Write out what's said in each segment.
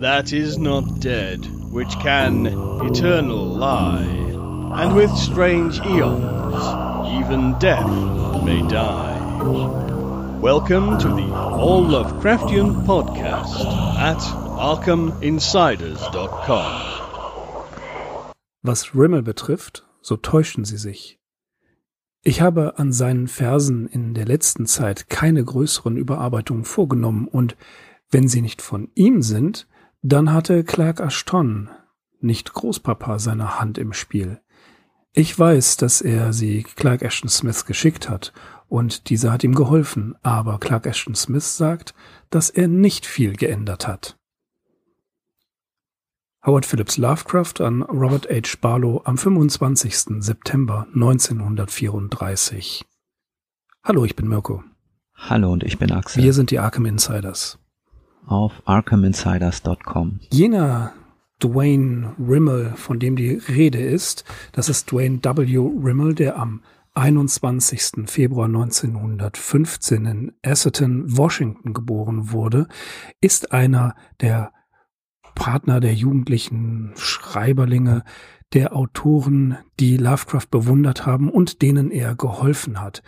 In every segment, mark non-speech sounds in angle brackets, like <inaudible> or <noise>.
that is not dead, which can eternal lie, and with strange eons, even death may die. Welcome to the All Lovecraftian Podcast at ArkhamInsiders.com. Was Rimmel betrifft, so täuschen sie sich. Ich habe an seinen Versen in der letzten Zeit keine größeren Überarbeitungen vorgenommen und wenn sie nicht von ihm sind, dann hatte Clark Ashton, nicht Großpapa, seine Hand im Spiel. Ich weiß, dass er sie Clark Ashton Smith geschickt hat und dieser hat ihm geholfen, aber Clark Ashton Smith sagt, dass er nicht viel geändert hat. Howard Phillips Lovecraft an Robert H. Barlow am 25. September 1934. Hallo, ich bin Mirko. Hallo und ich bin Axel. Wir sind die Arkham Insiders. Auf arkhaminsiders.com. Jener Dwayne Rimmel, von dem die Rede ist, das ist Dwayne W. Rimmel, der am 21. Februar 1915 in Asserton, Washington geboren wurde, ist einer der Partner der jugendlichen Schreiberlinge, der Autoren, die Lovecraft bewundert haben und denen er geholfen hat.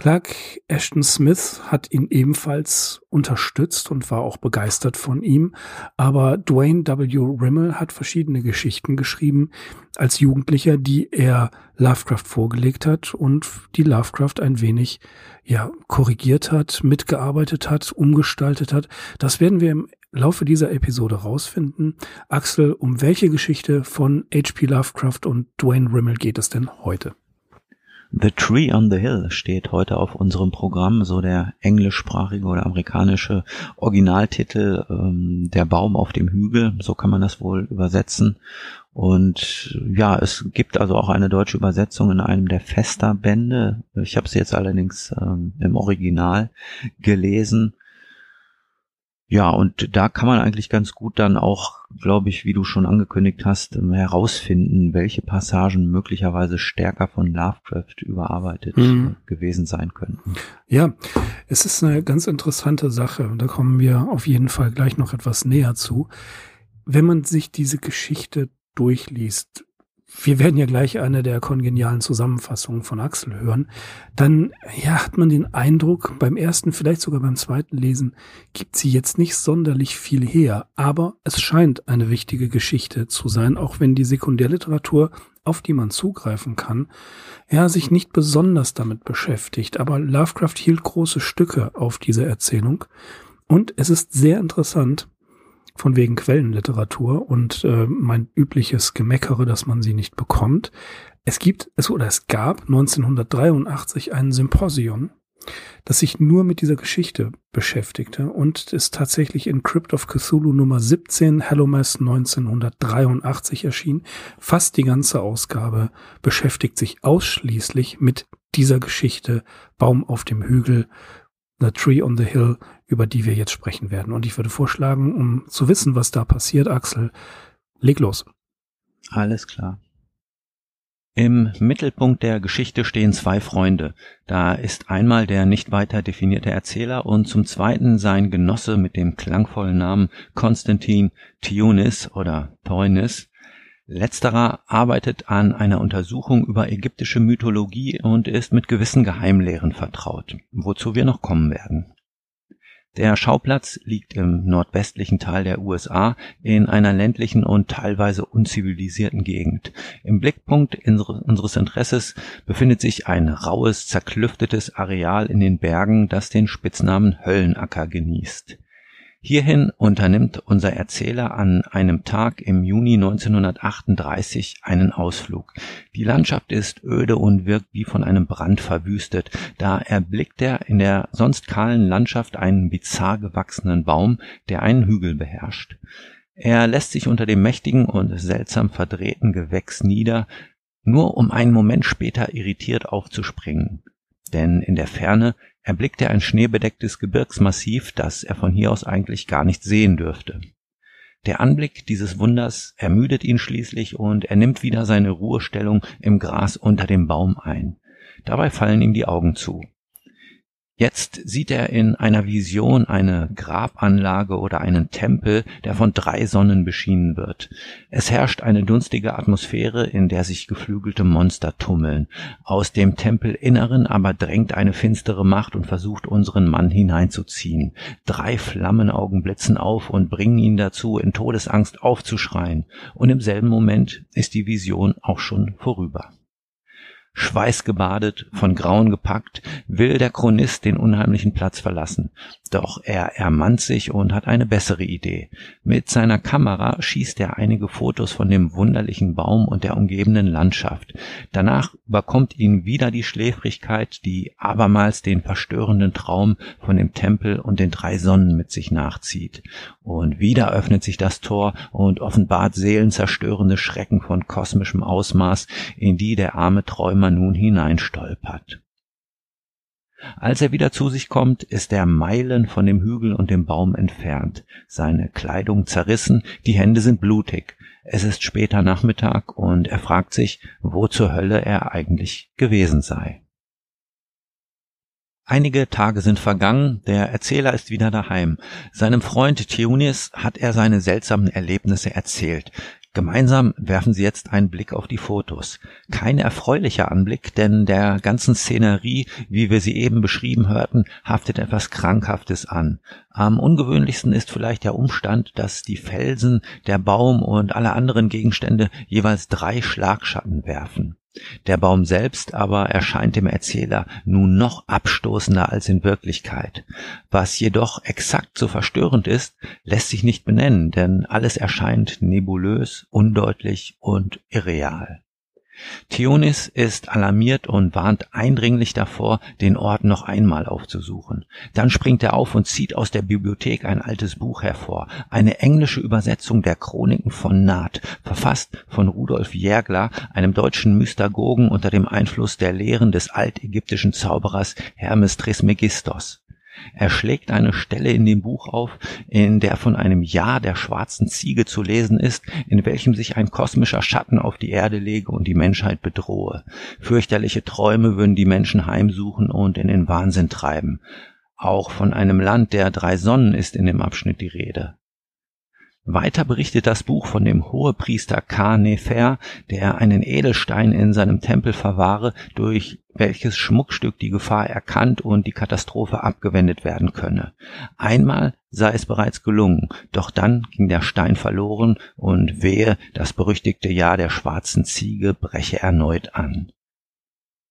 Clark Ashton Smith hat ihn ebenfalls unterstützt und war auch begeistert von ihm, aber Dwayne W. Rimmel hat verschiedene Geschichten geschrieben als Jugendlicher, die er Lovecraft vorgelegt hat und die Lovecraft ein wenig ja korrigiert hat, mitgearbeitet hat, umgestaltet hat. Das werden wir im Laufe dieser Episode rausfinden. Axel, um welche Geschichte von H.P. Lovecraft und Dwayne Rimmel geht es denn heute? The Tree on the Hill steht heute auf unserem Programm, so der englischsprachige oder amerikanische Originaltitel, ähm, der Baum auf dem Hügel, so kann man das wohl übersetzen. Und ja, es gibt also auch eine deutsche Übersetzung in einem der Fester-Bände. Ich habe sie jetzt allerdings ähm, im Original gelesen. Ja, und da kann man eigentlich ganz gut dann auch, glaube ich, wie du schon angekündigt hast, ähm, herausfinden, welche Passagen möglicherweise stärker von Lovecraft überarbeitet mhm. gewesen sein könnten. Ja, es ist eine ganz interessante Sache und da kommen wir auf jeden Fall gleich noch etwas näher zu. Wenn man sich diese Geschichte durchliest, wir werden ja gleich eine der kongenialen Zusammenfassungen von Axel hören, dann ja, hat man den Eindruck, beim ersten, vielleicht sogar beim zweiten Lesen, gibt sie jetzt nicht sonderlich viel her, aber es scheint eine wichtige Geschichte zu sein, auch wenn die Sekundärliteratur, auf die man zugreifen kann, ja, sich nicht besonders damit beschäftigt, aber Lovecraft hielt große Stücke auf diese Erzählung. Und es ist sehr interessant, von wegen Quellenliteratur und äh, mein übliches Gemeckere, dass man sie nicht bekommt. Es gibt, es oder es gab 1983 ein Symposium, das sich nur mit dieser Geschichte beschäftigte und ist tatsächlich in Crypt of Cthulhu Nummer 17 Hallowmas 1983 erschien. Fast die ganze Ausgabe beschäftigt sich ausschließlich mit dieser Geschichte Baum auf dem Hügel, The Tree on the Hill über die wir jetzt sprechen werden. Und ich würde vorschlagen, um zu wissen, was da passiert, Axel, leg los. Alles klar. Im Mittelpunkt der Geschichte stehen zwei Freunde. Da ist einmal der nicht weiter definierte Erzähler und zum zweiten sein Genosse mit dem klangvollen Namen Konstantin Tionis oder Theunis. Letzterer arbeitet an einer Untersuchung über ägyptische Mythologie und ist mit gewissen Geheimlehren vertraut, wozu wir noch kommen werden. Der Schauplatz liegt im nordwestlichen Teil der USA in einer ländlichen und teilweise unzivilisierten Gegend. Im Blickpunkt unseres Interesses befindet sich ein raues, zerklüftetes Areal in den Bergen, das den Spitznamen Höllenacker genießt Hierhin unternimmt unser Erzähler an einem Tag im Juni 1938 einen Ausflug. Die Landschaft ist öde und wirkt wie von einem Brand verwüstet. Da erblickt er in der sonst kahlen Landschaft einen bizarr gewachsenen Baum, der einen Hügel beherrscht. Er lässt sich unter dem mächtigen und seltsam verdrehten Gewächs nieder, nur um einen Moment später irritiert aufzuspringen. Denn in der Ferne erblickt er ein schneebedecktes Gebirgsmassiv, das er von hier aus eigentlich gar nicht sehen dürfte. Der Anblick dieses Wunders ermüdet ihn schließlich und er nimmt wieder seine Ruhestellung im Gras unter dem Baum ein. Dabei fallen ihm die Augen zu. Jetzt sieht er in einer Vision eine Grabanlage oder einen Tempel, der von drei Sonnen beschienen wird. Es herrscht eine dunstige Atmosphäre, in der sich geflügelte Monster tummeln. Aus dem Tempelinneren aber drängt eine finstere Macht und versucht unseren Mann hineinzuziehen. Drei Flammenaugen blitzen auf und bringen ihn dazu, in Todesangst aufzuschreien. Und im selben Moment ist die Vision auch schon vorüber. Schweißgebadet, von Grauen gepackt, will der Chronist den unheimlichen Platz verlassen. Doch er ermannt sich und hat eine bessere Idee. Mit seiner Kamera schießt er einige Fotos von dem wunderlichen Baum und der umgebenden Landschaft. Danach überkommt ihn wieder die Schläfrigkeit, die abermals den verstörenden Traum von dem Tempel und den drei Sonnen mit sich nachzieht. Und wieder öffnet sich das Tor und offenbart seelenzerstörende Schrecken von kosmischem Ausmaß, in die der arme Träumer nun hineinstolpert. Als er wieder zu sich kommt, ist er Meilen von dem Hügel und dem Baum entfernt, seine Kleidung zerrissen, die Hände sind blutig, es ist später Nachmittag und er fragt sich, wo zur Hölle er eigentlich gewesen sei. Einige Tage sind vergangen, der Erzähler ist wieder daheim. Seinem Freund Theonis hat er seine seltsamen Erlebnisse erzählt. Gemeinsam werfen sie jetzt einen Blick auf die Fotos. Kein erfreulicher Anblick, denn der ganzen Szenerie, wie wir sie eben beschrieben hörten, haftet etwas Krankhaftes an. Am ungewöhnlichsten ist vielleicht der Umstand, dass die Felsen, der Baum und alle anderen Gegenstände jeweils drei Schlagschatten werfen. Der Baum selbst aber erscheint dem Erzähler nun noch abstoßender als in Wirklichkeit. Was jedoch exakt so verstörend ist, lässt sich nicht benennen, denn alles erscheint nebulös, undeutlich und irreal. Theonis ist alarmiert und warnt eindringlich davor, den Ort noch einmal aufzusuchen. Dann springt er auf und zieht aus der Bibliothek ein altes Buch hervor, eine englische Übersetzung der Chroniken von Naht, verfasst von Rudolf Jägler, einem deutschen Mystagogen unter dem Einfluss der Lehren des altägyptischen Zauberers Hermes Trismegistos. Er schlägt eine Stelle in dem Buch auf, in der von einem Jahr der schwarzen Ziege zu lesen ist, in welchem sich ein kosmischer Schatten auf die Erde lege und die Menschheit bedrohe. Fürchterliche Träume würden die Menschen heimsuchen und in den Wahnsinn treiben. Auch von einem Land der drei Sonnen ist in dem Abschnitt die Rede. Weiter berichtet das Buch von dem Hohepriester Ka Nefer, der einen Edelstein in seinem Tempel verwahre, durch welches Schmuckstück die Gefahr erkannt und die Katastrophe abgewendet werden könne. Einmal sei es bereits gelungen, doch dann ging der Stein verloren und wehe, das berüchtigte Jahr der schwarzen Ziege breche erneut an.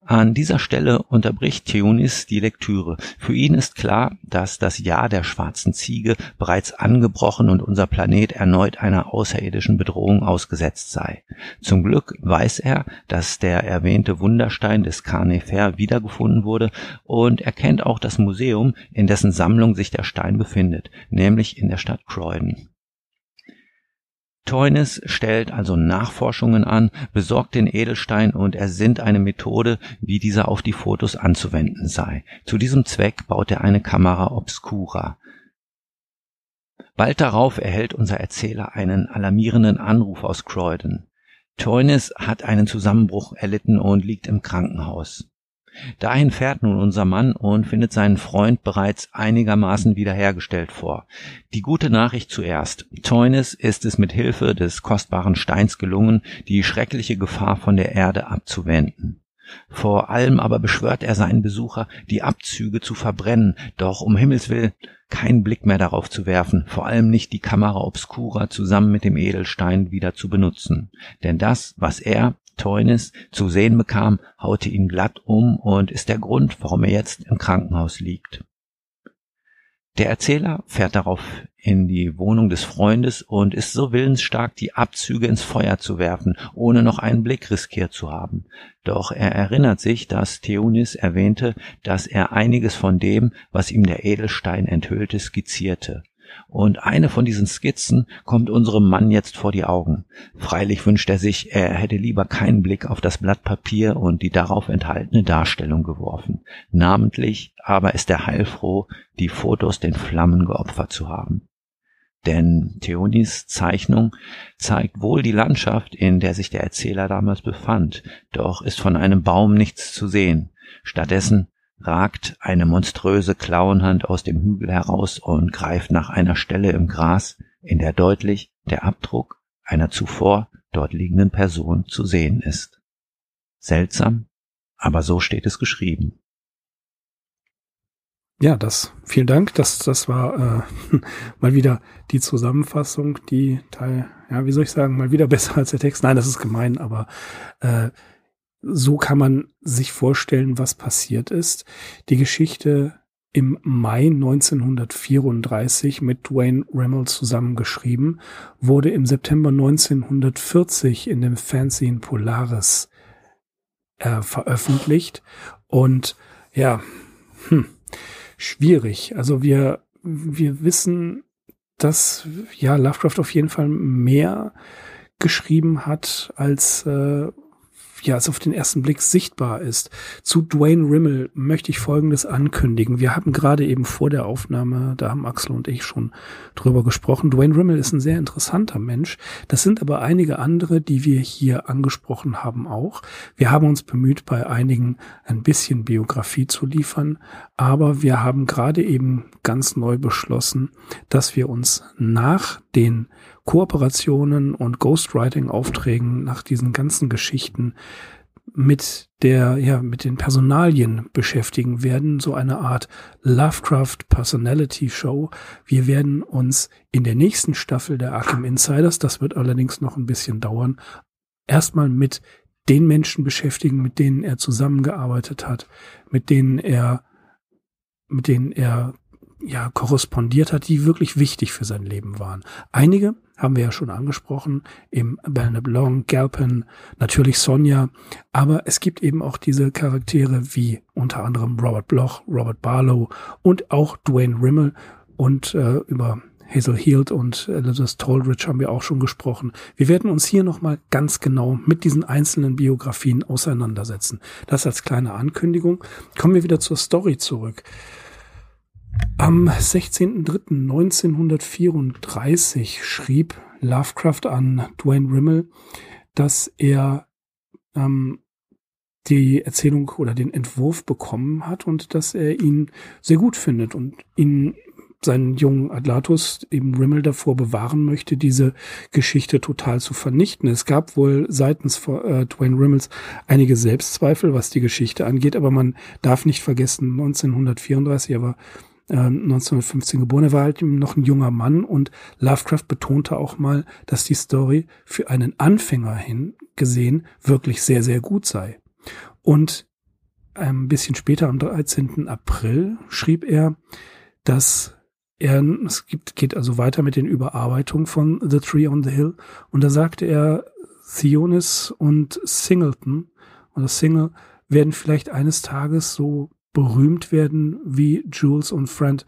An dieser Stelle unterbricht Theonis die Lektüre. Für ihn ist klar, dass das Jahr der schwarzen Ziege bereits angebrochen und unser Planet erneut einer außerirdischen Bedrohung ausgesetzt sei. Zum Glück weiß er, dass der erwähnte Wunderstein des Carnefer wiedergefunden wurde und er kennt auch das Museum, in dessen Sammlung sich der Stein befindet, nämlich in der Stadt Croydon. Teunis stellt also Nachforschungen an, besorgt den Edelstein und ersinnt eine Methode, wie dieser auf die Fotos anzuwenden sei. Zu diesem Zweck baut er eine Kamera obscura. Bald darauf erhält unser Erzähler einen alarmierenden Anruf aus Croydon. Teunis hat einen Zusammenbruch erlitten und liegt im Krankenhaus. Dahin fährt nun unser Mann und findet seinen Freund bereits einigermaßen wiederhergestellt vor. Die gute Nachricht zuerst. Teunis ist es mit Hilfe des kostbaren Steins gelungen, die schreckliche Gefahr von der Erde abzuwenden. Vor allem aber beschwört er seinen Besucher, die Abzüge zu verbrennen, doch um Himmels will keinen Blick mehr darauf zu werfen, vor allem nicht die Kamera obscura zusammen mit dem Edelstein wieder zu benutzen. Denn das, was er, Teunis zu sehen bekam, haute ihn glatt um und ist der Grund, warum er jetzt im Krankenhaus liegt. Der Erzähler fährt darauf in die Wohnung des Freundes und ist so willensstark, die Abzüge ins Feuer zu werfen, ohne noch einen Blick riskiert zu haben. Doch er erinnert sich, dass Theonis erwähnte, dass er einiges von dem, was ihm der Edelstein enthüllte, skizzierte. Und eine von diesen Skizzen kommt unserem Mann jetzt vor die Augen. Freilich wünscht er sich, er hätte lieber keinen Blick auf das Blatt Papier und die darauf enthaltene Darstellung geworfen. Namentlich aber ist er heilfroh, die Fotos den Flammen geopfert zu haben. Denn Theonis Zeichnung zeigt wohl die Landschaft, in der sich der Erzähler damals befand, doch ist von einem Baum nichts zu sehen. Stattdessen ragt eine monströse Klauenhand aus dem Hügel heraus und greift nach einer Stelle im Gras, in der deutlich der Abdruck einer zuvor dort liegenden Person zu sehen ist. Seltsam, aber so steht es geschrieben. Ja, das, vielen Dank. Das, das war äh, <laughs> mal wieder die Zusammenfassung, die Teil, ja, wie soll ich sagen, mal wieder besser als der Text. Nein, das ist gemein, aber äh, so kann man sich vorstellen, was passiert ist. Die Geschichte im Mai 1934 mit Dwayne Rimmel zusammengeschrieben, wurde im September 1940 in dem Fanzine Polaris äh, veröffentlicht und ja, hm, schwierig. Also wir, wir wissen, dass ja Lovecraft auf jeden Fall mehr geschrieben hat, als äh, ja, es auf den ersten Blick sichtbar ist. Zu Dwayne Rimmel möchte ich Folgendes ankündigen. Wir haben gerade eben vor der Aufnahme, da haben Axel und ich schon drüber gesprochen. Dwayne Rimmel ist ein sehr interessanter Mensch. Das sind aber einige andere, die wir hier angesprochen haben auch. Wir haben uns bemüht, bei einigen ein bisschen Biografie zu liefern, aber wir haben gerade eben ganz neu beschlossen, dass wir uns nach den Kooperationen und Ghostwriting-Aufträgen nach diesen ganzen Geschichten mit der, ja, mit den Personalien beschäftigen werden, so eine Art Lovecraft Personality Show. Wir werden uns in der nächsten Staffel der Arkham Insiders, das wird allerdings noch ein bisschen dauern, erstmal mit den Menschen beschäftigen, mit denen er zusammengearbeitet hat, mit denen er, mit denen er ja korrespondiert hat, die wirklich wichtig für sein Leben waren. Einige haben wir ja schon angesprochen, im Bernard Blanc, Galpin, natürlich Sonja, aber es gibt eben auch diese Charaktere wie unter anderem Robert Bloch, Robert Barlow und auch Dwayne Rimmel und äh, über Hazel Heald und Elizabeth Toldridge haben wir auch schon gesprochen. Wir werden uns hier nochmal ganz genau mit diesen einzelnen Biografien auseinandersetzen. Das als kleine Ankündigung. Kommen wir wieder zur Story zurück. Am 16.03.1934 schrieb Lovecraft an Dwayne Rimmel, dass er ähm, die Erzählung oder den Entwurf bekommen hat und dass er ihn sehr gut findet und ihn seinen jungen Adlatus, eben Rimmel, davor bewahren möchte, diese Geschichte total zu vernichten. Es gab wohl seitens äh, Dwayne Rimmels einige Selbstzweifel, was die Geschichte angeht, aber man darf nicht vergessen, 1934, er war 1915 ähm, geboren. Er war halt noch ein junger Mann und Lovecraft betonte auch mal, dass die Story für einen Anfänger hin gesehen wirklich sehr, sehr gut sei. Und ein bisschen später, am 13. April, schrieb er, dass er, es gibt, geht also weiter mit den Überarbeitungen von The Tree on the Hill. Und da sagte er, Theonis und Singleton oder Single werden vielleicht eines Tages so berühmt werden wie Jules und Friend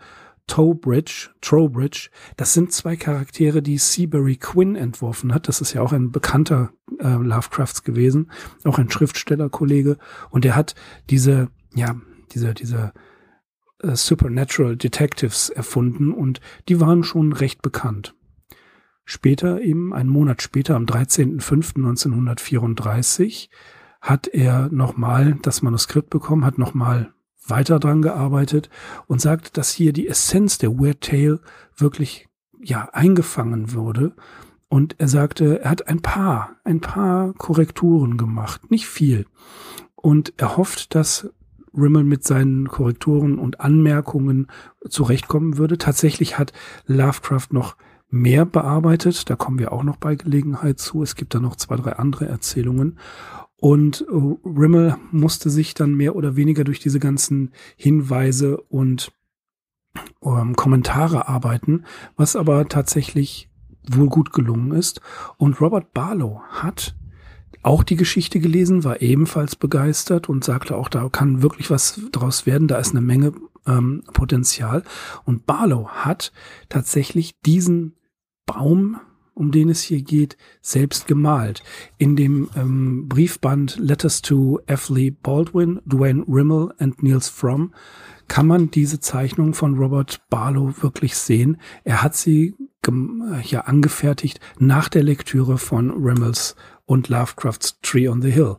Trowbridge, Trowbridge. Das sind zwei Charaktere, die Seabury Quinn entworfen hat. Das ist ja auch ein bekannter äh, Lovecrafts gewesen, auch ein Schriftstellerkollege. Und er hat diese, ja, diese, diese äh, Supernatural Detectives erfunden und die waren schon recht bekannt. Später, eben einen Monat später, am 13.05.1934, hat er nochmal das Manuskript bekommen, hat nochmal weiter dran gearbeitet und sagt, dass hier die Essenz der Weird Tale wirklich ja eingefangen wurde. Und er sagte, er hat ein paar, ein paar Korrekturen gemacht, nicht viel. Und er hofft, dass Rimmel mit seinen Korrekturen und Anmerkungen zurechtkommen würde. Tatsächlich hat Lovecraft noch mehr bearbeitet. Da kommen wir auch noch bei Gelegenheit zu. Es gibt da noch zwei, drei andere Erzählungen. Und äh, Rimmel musste sich dann mehr oder weniger durch diese ganzen Hinweise und ähm, Kommentare arbeiten, was aber tatsächlich wohl gut gelungen ist. Und Robert Barlow hat auch die Geschichte gelesen, war ebenfalls begeistert und sagte auch, da kann wirklich was draus werden, da ist eine Menge ähm, Potenzial. Und Barlow hat tatsächlich diesen Baum um den es hier geht, selbst gemalt. In dem ähm, Briefband Letters to F. Lee Baldwin, Dwayne Rimmel and Niels Fromm kann man diese Zeichnung von Robert Barlow wirklich sehen. Er hat sie ja angefertigt nach der Lektüre von Rimmels und Lovecrafts Tree on the Hill.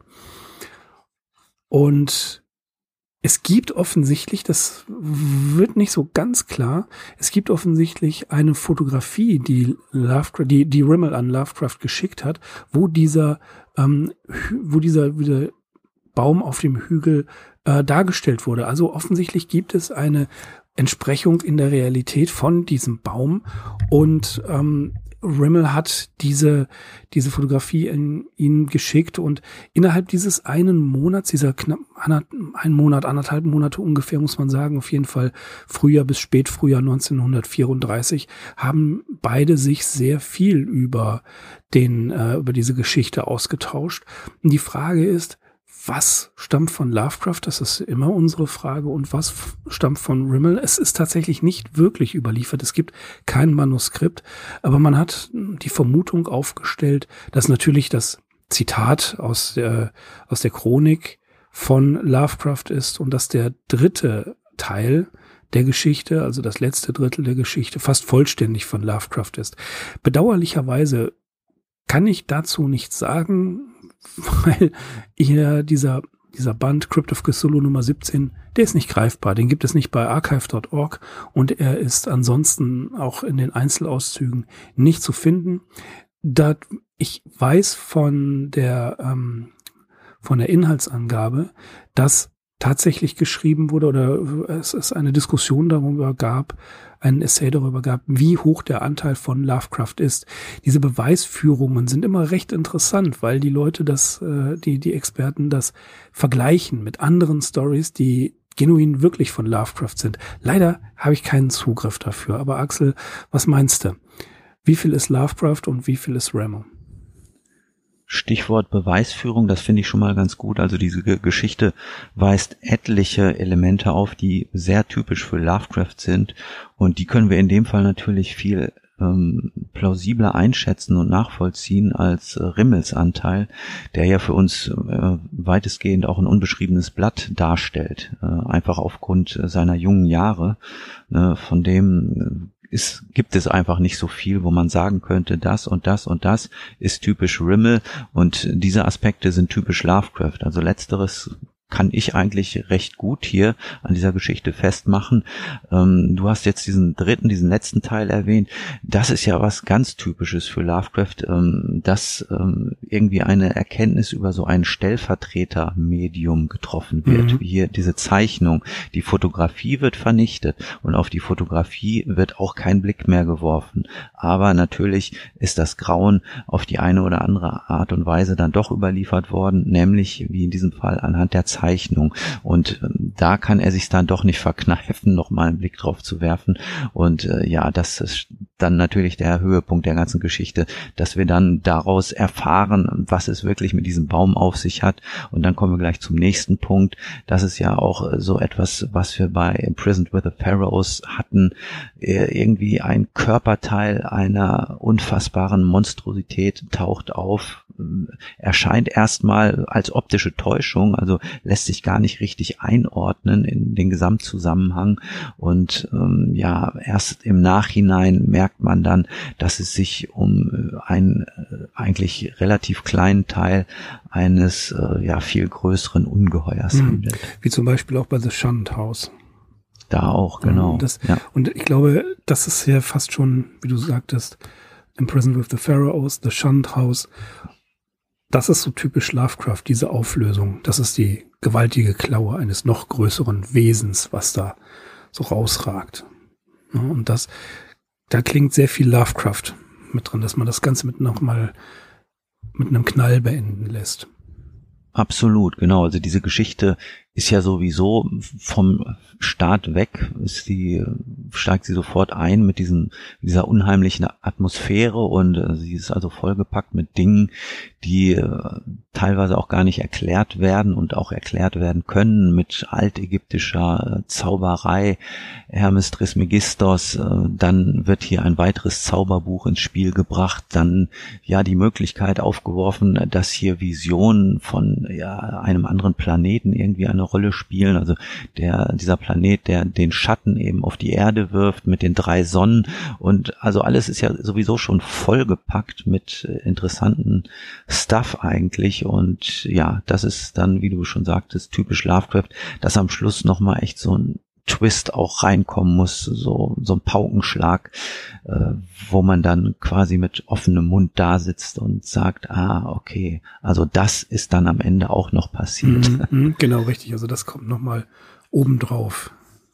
Und es gibt offensichtlich, das wird nicht so ganz klar, es gibt offensichtlich eine Fotografie, die Lovecraft, die, die Rimmel an Lovecraft geschickt hat, wo dieser, ähm, wo dieser, dieser Baum auf dem Hügel äh, dargestellt wurde. Also offensichtlich gibt es eine Entsprechung in der Realität von diesem Baum und ähm, Rimmel hat diese, diese Fotografie in ihn geschickt und innerhalb dieses einen Monats, dieser knapp ein Monat, anderthalb Monate ungefähr, muss man sagen, auf jeden Fall Frühjahr bis Spätfrühjahr 1934, haben beide sich sehr viel über den, äh, über diese Geschichte ausgetauscht. Und die Frage ist, was stammt von Lovecraft? Das ist immer unsere Frage. Und was stammt von Rimmel? Es ist tatsächlich nicht wirklich überliefert. Es gibt kein Manuskript, aber man hat die Vermutung aufgestellt, dass natürlich das Zitat aus der, aus der Chronik von Lovecraft ist und dass der dritte Teil der Geschichte, also das letzte Drittel der Geschichte, fast vollständig von Lovecraft ist. Bedauerlicherweise kann ich dazu nichts sagen, <laughs> weil hier dieser, dieser Band Crypt of Cthulhu Nummer 17, der ist nicht greifbar. Den gibt es nicht bei archive.org und er ist ansonsten auch in den Einzelauszügen nicht zu finden. Da ich weiß von der, ähm, von der Inhaltsangabe, dass tatsächlich geschrieben wurde oder es, es eine Diskussion darüber gab, ein Essay darüber gab, wie hoch der Anteil von Lovecraft ist. Diese Beweisführungen sind immer recht interessant, weil die Leute das, äh, die, die Experten das vergleichen mit anderen Stories, die genuin wirklich von Lovecraft sind. Leider habe ich keinen Zugriff dafür. Aber Axel, was meinst du? Wie viel ist Lovecraft und wie viel ist Remo? Stichwort Beweisführung, das finde ich schon mal ganz gut. Also diese Geschichte weist etliche Elemente auf, die sehr typisch für Lovecraft sind. Und die können wir in dem Fall natürlich viel ähm, plausibler einschätzen und nachvollziehen als äh, Rimmels Anteil, der ja für uns äh, weitestgehend auch ein unbeschriebenes Blatt darstellt, äh, einfach aufgrund seiner jungen Jahre, ne, von dem ist, gibt es einfach nicht so viel, wo man sagen könnte, das und das und das ist typisch Rimmel und diese Aspekte sind typisch Lovecraft. Also letzteres kann ich eigentlich recht gut hier an dieser Geschichte festmachen. Ähm, du hast jetzt diesen dritten, diesen letzten Teil erwähnt. Das ist ja was ganz Typisches für Lovecraft, ähm, dass ähm, irgendwie eine Erkenntnis über so ein Stellvertreter-Medium getroffen wird. Mhm. Hier diese Zeichnung. Die Fotografie wird vernichtet und auf die Fotografie wird auch kein Blick mehr geworfen. Aber natürlich ist das Grauen auf die eine oder andere Art und Weise dann doch überliefert worden, nämlich wie in diesem Fall anhand der Zeichnung Zeichnung. Und ähm, da kann er sich dann doch nicht verkneifen, <laughs> noch mal einen Blick drauf zu werfen. Und äh, ja, das ist dann natürlich der Höhepunkt der ganzen Geschichte, dass wir dann daraus erfahren, was es wirklich mit diesem Baum auf sich hat. Und dann kommen wir gleich zum nächsten Punkt. Das ist ja auch äh, so etwas, was wir bei Imprisoned with the Pharaohs hatten. Äh, irgendwie ein Körperteil einer unfassbaren Monstrosität taucht auf, erscheint erstmal als optische Täuschung, also lässt sich gar nicht richtig einordnen in den Gesamtzusammenhang und ähm, ja, erst im Nachhinein merkt man dann, dass es sich um einen äh, eigentlich relativ kleinen Teil eines äh, ja viel größeren Ungeheuers hm. handelt. Wie zum Beispiel auch bei The Shunned House. Da auch, genau. Das, ja. Und ich glaube, das ist ja fast schon, wie du sagtest, Imprisoned with the Pharaohs, The Shunned House das ist so typisch Lovecraft, diese Auflösung. Das ist die gewaltige Klaue eines noch größeren Wesens, was da so rausragt. Und das, da klingt sehr viel Lovecraft mit drin, dass man das Ganze mit nochmal mit einem Knall beenden lässt. Absolut, genau. Also diese Geschichte ist ja sowieso vom Start weg, ist sie, steigt sie sofort ein mit diesem, dieser unheimlichen Atmosphäre und äh, sie ist also vollgepackt mit Dingen, die äh, teilweise auch gar nicht erklärt werden und auch erklärt werden können mit altägyptischer äh, Zauberei, Hermes Trismegistos, dann wird hier ein weiteres Zauberbuch ins Spiel gebracht, dann ja die Möglichkeit aufgeworfen, dass hier Visionen von ja, einem anderen Planeten irgendwie eine eine Rolle spielen. Also der, dieser Planet, der den Schatten eben auf die Erde wirft mit den drei Sonnen und also alles ist ja sowieso schon vollgepackt mit äh, interessanten Stuff eigentlich und ja, das ist dann, wie du schon sagtest, typisch Lovecraft, dass am Schluss nochmal echt so ein Twist auch reinkommen muss, so, so ein Paukenschlag, äh, wo man dann quasi mit offenem Mund da sitzt und sagt, ah, okay, also das ist dann am Ende auch noch passiert. Mhm, mhm genau, richtig. Also das kommt nochmal obendrauf.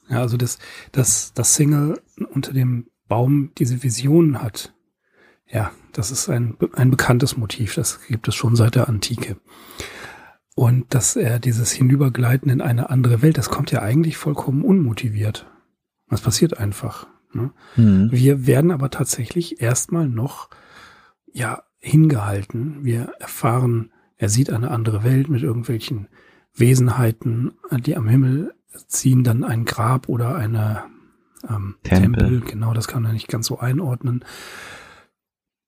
Ja, also das, das, das Single unter dem Baum diese Visionen hat. Ja, das ist ein, ein bekanntes Motiv. Das gibt es schon seit der Antike. Und dass er dieses Hinübergleiten in eine andere Welt, das kommt ja eigentlich vollkommen unmotiviert. Das passiert einfach. Ne? Mhm. Wir werden aber tatsächlich erstmal noch, ja, hingehalten. Wir erfahren, er sieht eine andere Welt mit irgendwelchen Wesenheiten, die am Himmel ziehen, dann ein Grab oder eine ähm, Tempel. Tempel. Genau, das kann er nicht ganz so einordnen.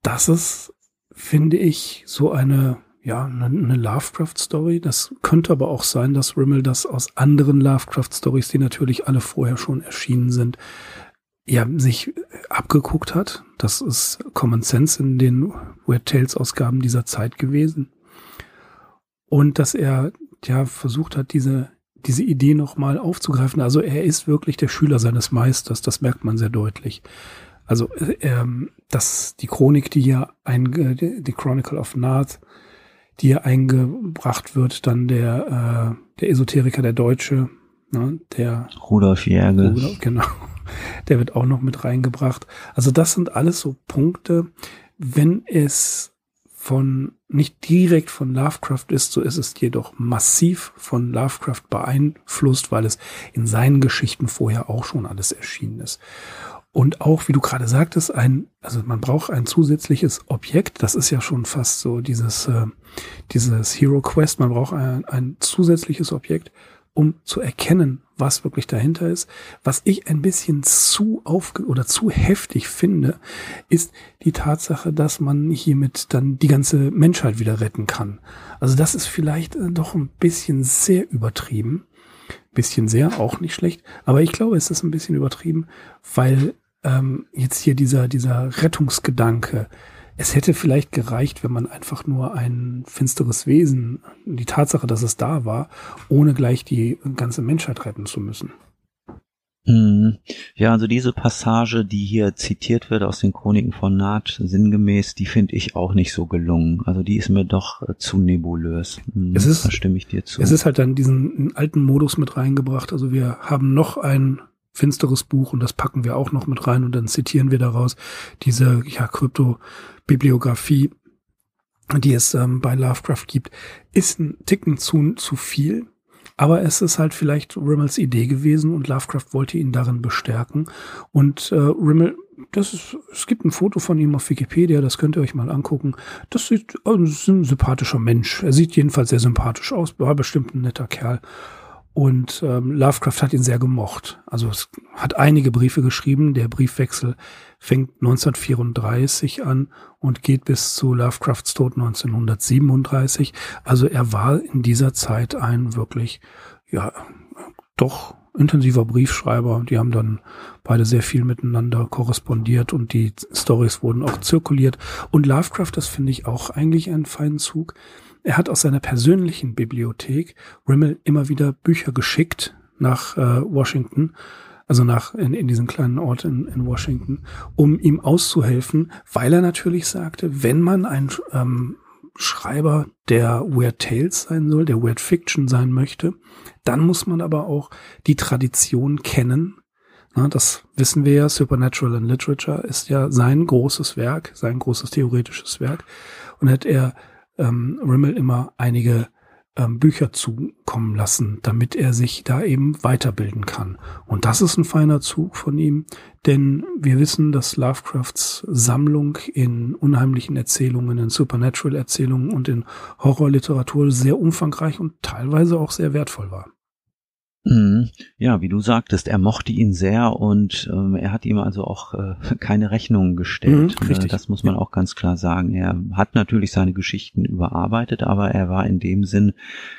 Das ist, finde ich, so eine ja, eine, eine Lovecraft-Story. Das könnte aber auch sein, dass Rimmel das aus anderen Lovecraft-Stories, die natürlich alle vorher schon erschienen sind, ja, sich abgeguckt hat. Das ist Common Sense in den Weird Tales-Ausgaben dieser Zeit gewesen. Und dass er ja versucht hat, diese, diese Idee nochmal aufzugreifen. Also er ist wirklich der Schüler seines Meisters, das merkt man sehr deutlich. Also ähm, dass die Chronik, die hier ein, die Chronicle of Nath, die eingebracht wird, dann der, äh, der Esoteriker, der Deutsche, ne, der Rudolf. Rudolf, genau. <laughs> Der wird auch noch mit reingebracht. Also das sind alles so Punkte, wenn es von nicht direkt von Lovecraft ist, so ist es jedoch massiv von Lovecraft beeinflusst, weil es in seinen Geschichten vorher auch schon alles erschienen ist. Und auch, wie du gerade sagtest, ein, also man braucht ein zusätzliches Objekt. Das ist ja schon fast so dieses, äh, dieses Hero Quest. Man braucht ein, ein zusätzliches Objekt, um zu erkennen, was wirklich dahinter ist. Was ich ein bisschen zu auf oder zu heftig finde, ist die Tatsache, dass man hiermit dann die ganze Menschheit wieder retten kann. Also das ist vielleicht äh, doch ein bisschen sehr übertrieben. Bisschen sehr, auch nicht schlecht. Aber ich glaube, es ist ein bisschen übertrieben, weil ähm, jetzt hier dieser, dieser Rettungsgedanke, es hätte vielleicht gereicht, wenn man einfach nur ein finsteres Wesen, die Tatsache, dass es da war, ohne gleich die ganze Menschheit retten zu müssen. Hm. Ja, also diese Passage, die hier zitiert wird aus den Chroniken von Naht, sinngemäß, die finde ich auch nicht so gelungen. Also die ist mir doch äh, zu nebulös. Hm, es ist, da stimme ich dir zu. Es ist halt dann diesen alten Modus mit reingebracht. Also wir haben noch ein finsteres Buch und das packen wir auch noch mit rein und dann zitieren wir daraus diese ja, Kryptobibliografie, die es ähm, bei Lovecraft gibt, ist ein Ticken zu, zu viel. Aber es ist halt vielleicht Rimmels Idee gewesen und Lovecraft wollte ihn darin bestärken. Und äh, Rimmel, das ist, es gibt ein Foto von ihm auf Wikipedia, das könnt ihr euch mal angucken. Das sieht, also, ist ein sympathischer Mensch. Er sieht jedenfalls sehr sympathisch aus, war bestimmt ein netter Kerl. Und ähm, Lovecraft hat ihn sehr gemocht. Also es hat einige Briefe geschrieben. Der Briefwechsel fängt 1934 an und geht bis zu Lovecrafts Tod 1937. Also er war in dieser Zeit ein wirklich, ja, doch intensiver Briefschreiber. Die haben dann beide sehr viel miteinander korrespondiert und die Stories wurden auch zirkuliert. Und Lovecraft, das finde ich auch eigentlich einen feinen Zug er hat aus seiner persönlichen Bibliothek Rimmel immer wieder Bücher geschickt nach äh, Washington, also nach in, in diesen kleinen Ort in, in Washington, um ihm auszuhelfen, weil er natürlich sagte, wenn man ein ähm, Schreiber der Weird Tales sein soll, der Weird Fiction sein möchte, dann muss man aber auch die Tradition kennen. Na, das wissen wir ja, Supernatural and Literature ist ja sein großes Werk, sein großes theoretisches Werk. Und hat er ähm, Rimmel immer einige ähm, Bücher zukommen lassen, damit er sich da eben weiterbilden kann. Und das ist ein feiner Zug von ihm, denn wir wissen, dass Lovecrafts Sammlung in unheimlichen Erzählungen, in Supernatural-Erzählungen und in Horrorliteratur sehr umfangreich und teilweise auch sehr wertvoll war. Mhm. Ja, wie du sagtest, er mochte ihn sehr und ähm, er hat ihm also auch äh, <laughs> keine Rechnungen gestellt. Mhm, richtig. Das muss man auch ganz klar sagen. Er hat natürlich seine Geschichten überarbeitet, aber er war in dem Sinn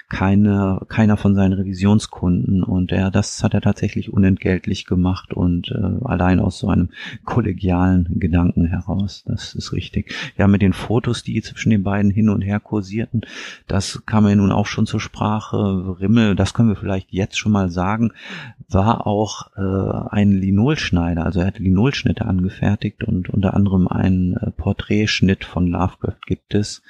keine, keiner von seinen Revisionskunden und er, das hat er tatsächlich unentgeltlich gemacht und äh, allein aus so einem kollegialen Gedanken heraus. Das ist richtig. Ja, mit den Fotos, die zwischen den beiden hin und her kursierten, das kam ja nun auch schon zur Sprache. Rimmel, das können wir vielleicht jetzt schon mal sagen, war auch äh, ein Linolschneider. Also er hatte Linolschnitte angefertigt und unter anderem einen äh, Porträtschnitt von Lovecraft gibt es.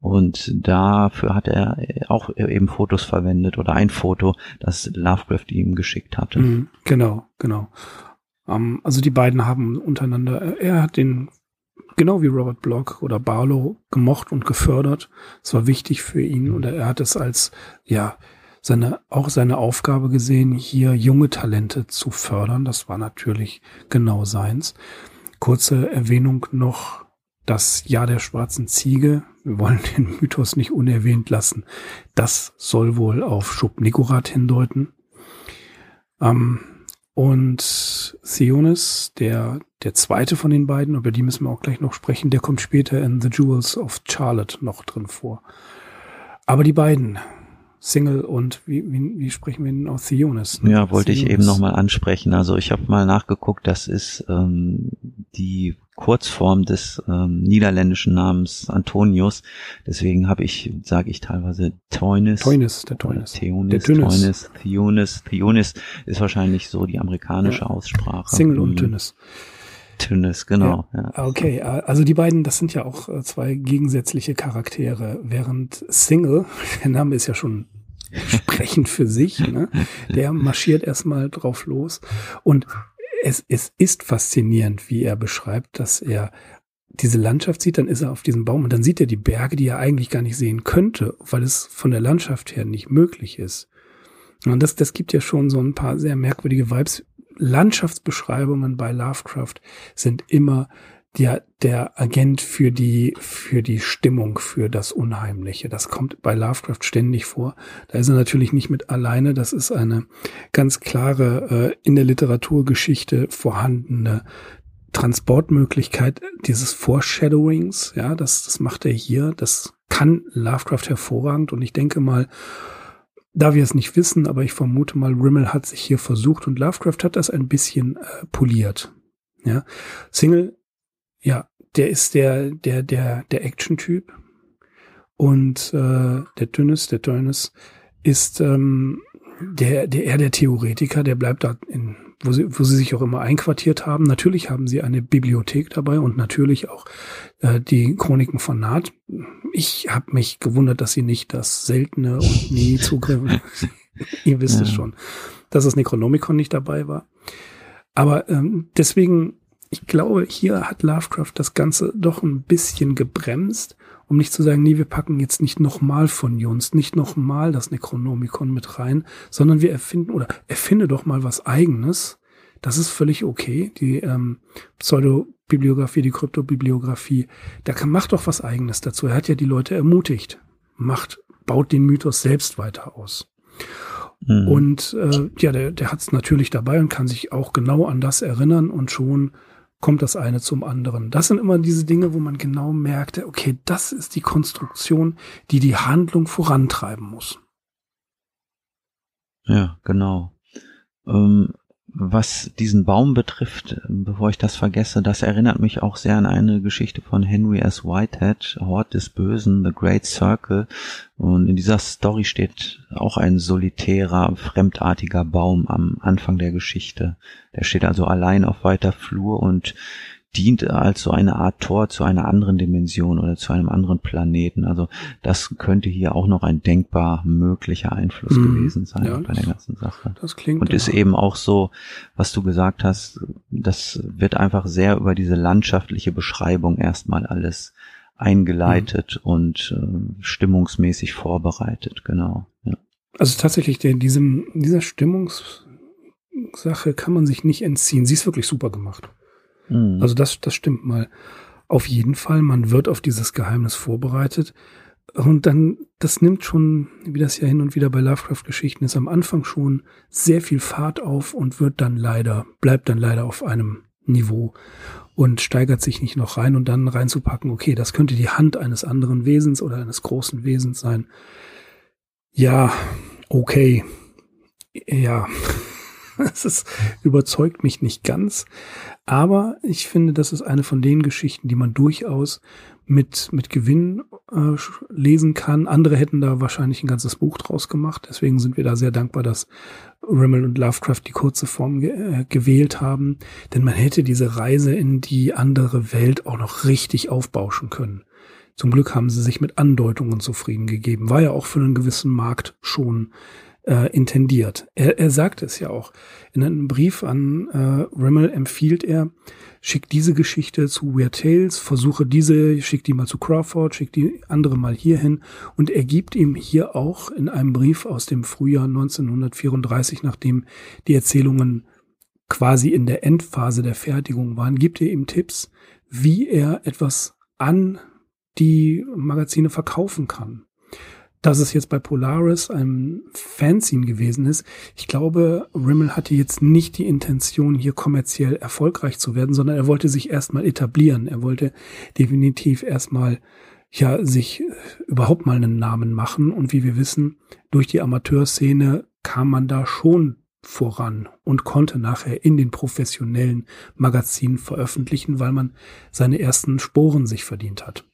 Und dafür hat er auch eben Fotos verwendet oder ein Foto, das Lovecraft ihm geschickt hatte. Mhm, genau, genau. Um, ähm, also die beiden haben untereinander, er hat den genau wie Robert Block oder Barlow gemocht und gefördert. Es war wichtig für ihn und er hat es als, ja, seine, auch seine Aufgabe gesehen, hier junge Talente zu fördern. Das war natürlich genau seins. Kurze Erwähnung noch, das Jahr der schwarzen Ziege. Wir wollen <laughs> den Mythos nicht unerwähnt lassen. Das soll wohl auf Schub Nikorat hindeuten. Ähm, und Theonis, der, der zweite von den beiden, über die müssen wir auch gleich noch sprechen, der kommt später in The Jewels of Charlotte noch drin vor. Aber die beiden, Single und wie, wie, wie sprechen wir denn aus Theonis? Ne? Ja, wollte Theonis. ich eben nochmal ansprechen. Also ich habe mal nachgeguckt, das ist ähm, die Kurzform des ähm, niederländischen Namens Antonius. Deswegen habe ich, sage ich teilweise Teunis. Teunis, der Teunis. Theonis, Teunis, Theonis. Theonis ist wahrscheinlich so die amerikanische. Aussprache. Single und Tünnis. Tünnes, genau. Ja. ja. Okay, also die beiden, das sind ja auch äh, zwei gegensätzliche Charaktere, während Single, <laughs> der Name ist ja schon <laughs> sprechend für sich, ne? der marschiert erstmal drauf los und es, es ist faszinierend, wie er beschreibt, dass er diese Landschaft sieht, dann ist er auf diesem Baum und dann sieht er die Berge, die er eigentlich gar nicht sehen könnte, weil es von der Landschaft her nicht möglich ist. Und das, das gibt ja schon so ein paar sehr merkwürdige Vibes, Landschaftsbeschreibungen bei Lovecraft sind immer der, der Agent für die, für die Stimmung, für das Unheimliche. Das kommt bei Lovecraft ständig vor. Da ist er natürlich nicht mit alleine. Das ist eine ganz klare, äh, in der Literaturgeschichte vorhandene Transportmöglichkeit dieses Foreshadowings. Ja, das, das macht er hier. Das kann Lovecraft hervorragend. Und ich denke mal, da wir es nicht wissen, aber ich vermute mal, Rimmel hat sich hier versucht und Lovecraft hat das ein bisschen äh, poliert. Ja, Single, ja, der ist der der der der Action-Typ und äh, der Dünnes, der Dünnes ist ähm, der der eher der Theoretiker, der bleibt da in wo sie, wo sie sich auch immer einquartiert haben. Natürlich haben sie eine Bibliothek dabei und natürlich auch äh, die Chroniken von Naht. Ich habe mich gewundert, dass sie nicht das seltene und nie <laughs> Zugriff. <laughs> Ihr wisst ja. es schon, dass das Necronomicon nicht dabei war. Aber ähm, deswegen, ich glaube, hier hat Lovecraft das Ganze doch ein bisschen gebremst um nicht zu sagen, nee, wir packen jetzt nicht nochmal von Junst, nicht nochmal das Necronomicon mit rein, sondern wir erfinden oder erfinde doch mal was eigenes. Das ist völlig okay. Die ähm, Pseudobibliografie, die Kryptobibliografie, da kann, macht doch was eigenes dazu. Er hat ja die Leute ermutigt. Macht, baut den Mythos selbst weiter aus. Mhm. Und äh, ja, der, der hat es natürlich dabei und kann sich auch genau an das erinnern und schon kommt das eine zum anderen. Das sind immer diese Dinge, wo man genau merkt, okay, das ist die Konstruktion, die die Handlung vorantreiben muss. Ja, genau. Ähm, was diesen Baum betrifft, bevor ich das vergesse, das erinnert mich auch sehr an eine Geschichte von Henry S. Whitehead, Hort des Bösen, The Great Circle. Und in dieser Story steht auch ein solitärer, fremdartiger Baum am Anfang der Geschichte. Der steht also allein auf weiter Flur und dient als so eine Art Tor zu einer anderen Dimension oder zu einem anderen Planeten. Also das könnte hier auch noch ein denkbar möglicher Einfluss mhm. gewesen sein ja, bei der ganzen Sache. Das klingt und ist eben auch so, was du gesagt hast, das wird einfach sehr über diese landschaftliche Beschreibung erstmal alles eingeleitet mhm. und äh, stimmungsmäßig vorbereitet, genau. Ja. Also tatsächlich, der, diesem, dieser Stimmungssache kann man sich nicht entziehen. Sie ist wirklich super gemacht. Mhm. Also das, das stimmt mal. Auf jeden Fall, man wird auf dieses Geheimnis vorbereitet. und dann, das nimmt schon, wie das ja hin und wieder bei Lovecraft-Geschichten ist, am Anfang schon sehr viel Fahrt auf und wird dann leider, bleibt dann leider auf einem Niveau und steigert sich nicht noch rein und dann reinzupacken, okay, das könnte die Hand eines anderen Wesens oder eines großen Wesens sein. Ja, okay. Ja, <laughs> ist, überzeugt mich nicht ganz. Aber ich finde, das ist eine von den Geschichten, die man durchaus mit, mit Gewinn äh, lesen kann. Andere hätten da wahrscheinlich ein ganzes Buch draus gemacht. Deswegen sind wir da sehr dankbar, dass Rimmel und Lovecraft die kurze Form ge äh, gewählt haben. Denn man hätte diese Reise in die andere Welt auch noch richtig aufbauschen können. Zum Glück haben sie sich mit Andeutungen zufrieden gegeben. War ja auch für einen gewissen Markt schon äh, intendiert. Er, er sagt es ja auch. In einem Brief an äh, Rimmel empfiehlt er, schick diese Geschichte zu Weird Tales, versuche diese, schick die mal zu Crawford, schick die andere mal hierhin und er gibt ihm hier auch in einem Brief aus dem Frühjahr 1934, nachdem die Erzählungen quasi in der Endphase der Fertigung waren, gibt er ihm Tipps, wie er etwas an die Magazine verkaufen kann dass es jetzt bei Polaris ein Fanzine gewesen ist. Ich glaube, Rimmel hatte jetzt nicht die Intention, hier kommerziell erfolgreich zu werden, sondern er wollte sich erstmal etablieren. Er wollte definitiv erstmal ja sich überhaupt mal einen Namen machen. Und wie wir wissen, durch die Amateurszene kam man da schon voran und konnte nachher in den professionellen Magazinen veröffentlichen, weil man seine ersten Sporen sich verdient hat.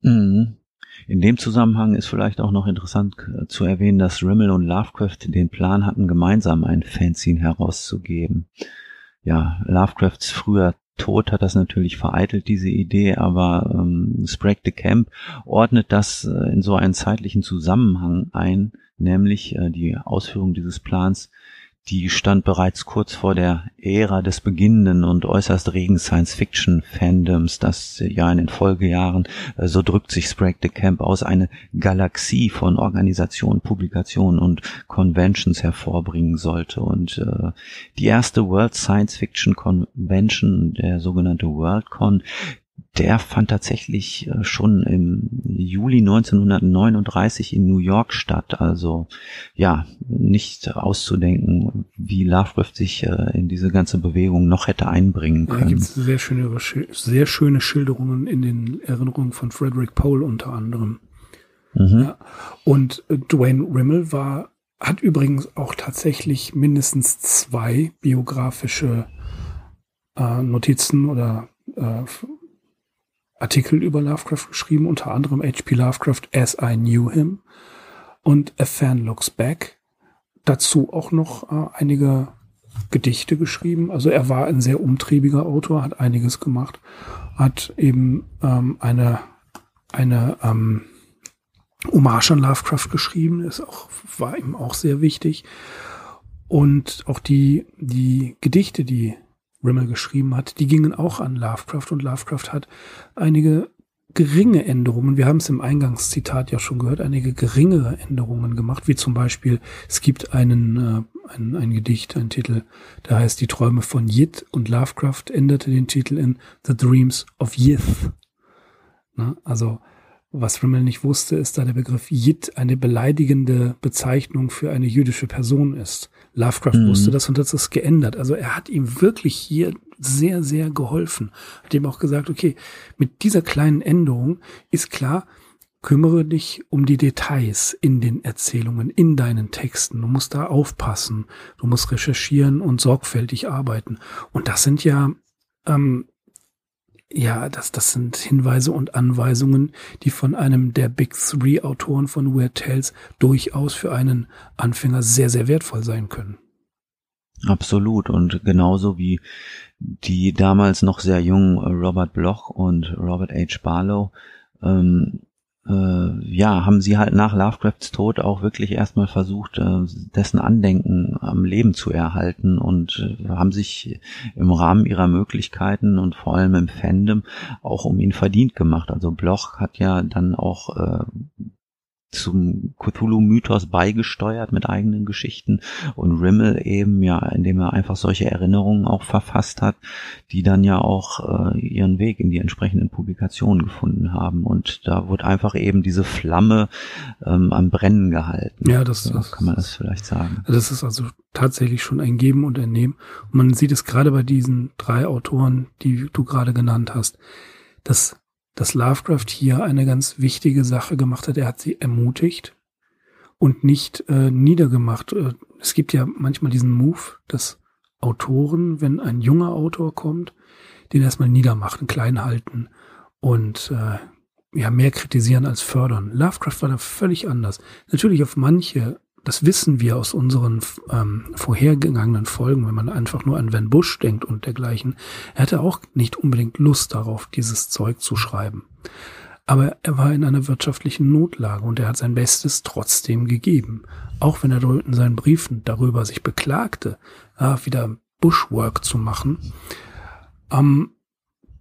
Mhm. In dem Zusammenhang ist vielleicht auch noch interessant äh, zu erwähnen, dass Rimmel und Lovecraft den Plan hatten, gemeinsam ein Fanzine herauszugeben. Ja, Lovecrafts früher Tod hat das natürlich vereitelt, diese Idee, aber ähm, Sprague de Camp ordnet das äh, in so einen zeitlichen Zusammenhang ein, nämlich äh, die Ausführung dieses Plans die stand bereits kurz vor der Ära des beginnenden und äußerst regen Science-Fiction-Fandoms, das ja in den Folgejahren, äh, so drückt sich Sprague de Camp aus, eine Galaxie von Organisationen, Publikationen und Conventions hervorbringen sollte. Und äh, die erste World Science Fiction Convention, der sogenannte WorldCon, der fand tatsächlich äh, schon im Juli 1939 in New York statt. Also ja, nicht auszudenken, wie Lovecraft sich äh, in diese ganze Bewegung noch hätte einbringen können. Ja, gibt sehr schöne, sehr schöne Schilderungen in den Erinnerungen von Frederick Pohl unter anderem. Mhm. Ja. Und äh, Dwayne Rimmel war, hat übrigens auch tatsächlich mindestens zwei biografische äh, Notizen oder äh, Artikel über Lovecraft geschrieben, unter anderem H.P. Lovecraft As I Knew Him und A Fan Looks Back. Dazu auch noch äh, einige Gedichte geschrieben. Also er war ein sehr umtriebiger Autor, hat einiges gemacht, hat eben ähm, eine, eine ähm, Hommage an Lovecraft geschrieben, ist auch, war ihm auch sehr wichtig. Und auch die, die Gedichte, die Rimmel geschrieben hat, die gingen auch an Lovecraft und Lovecraft hat einige geringe Änderungen, wir haben es im Eingangszitat ja schon gehört, einige geringere Änderungen gemacht, wie zum Beispiel, es gibt einen, äh, ein, ein Gedicht, ein Titel, der heißt Die Träume von Yit und Lovecraft änderte den Titel in The Dreams of Yith. Na, also was Rimmel nicht wusste, ist, da der Begriff Yid eine beleidigende Bezeichnung für eine jüdische Person ist. Lovecraft mhm. wusste das und hat das geändert. Also er hat ihm wirklich hier sehr, sehr geholfen. Hat ihm auch gesagt, okay, mit dieser kleinen Änderung ist klar, kümmere dich um die Details in den Erzählungen, in deinen Texten. Du musst da aufpassen. Du musst recherchieren und sorgfältig arbeiten. Und das sind ja ähm, ja, das, das sind Hinweise und Anweisungen, die von einem der Big Three Autoren von Weird Tales durchaus für einen Anfänger sehr, sehr wertvoll sein können. Absolut. Und genauso wie die damals noch sehr jungen Robert Bloch und Robert H. Barlow ähm, äh, ja, haben sie halt nach Lovecrafts Tod auch wirklich erstmal versucht, äh, dessen Andenken am Leben zu erhalten und äh, haben sich im Rahmen ihrer Möglichkeiten und vor allem im Fandom auch um ihn verdient gemacht. Also Bloch hat ja dann auch äh, zum Cthulhu-Mythos beigesteuert mit eigenen Geschichten und Rimmel eben ja, indem er einfach solche Erinnerungen auch verfasst hat, die dann ja auch äh, ihren Weg in die entsprechenden Publikationen gefunden haben und da wurde einfach eben diese Flamme ähm, am Brennen gehalten. Ja, das, so das kann man das vielleicht sagen. Das ist also tatsächlich schon ein Geben und ein Nehmen und man sieht es gerade bei diesen drei Autoren, die du gerade genannt hast, dass dass Lovecraft hier eine ganz wichtige Sache gemacht hat. Er hat sie ermutigt und nicht äh, niedergemacht. Äh, es gibt ja manchmal diesen Move, dass Autoren, wenn ein junger Autor kommt, den erstmal niedermachen, klein halten und äh, ja mehr kritisieren als fördern. Lovecraft war da völlig anders. Natürlich auf manche das wissen wir aus unseren ähm, vorhergegangenen Folgen, wenn man einfach nur an Van Bush denkt und dergleichen. Er hatte auch nicht unbedingt Lust darauf, dieses Zeug zu schreiben. Aber er war in einer wirtschaftlichen Notlage und er hat sein Bestes trotzdem gegeben. Auch wenn er in seinen Briefen darüber sich beklagte, äh, wieder Bushwork zu machen. Ähm,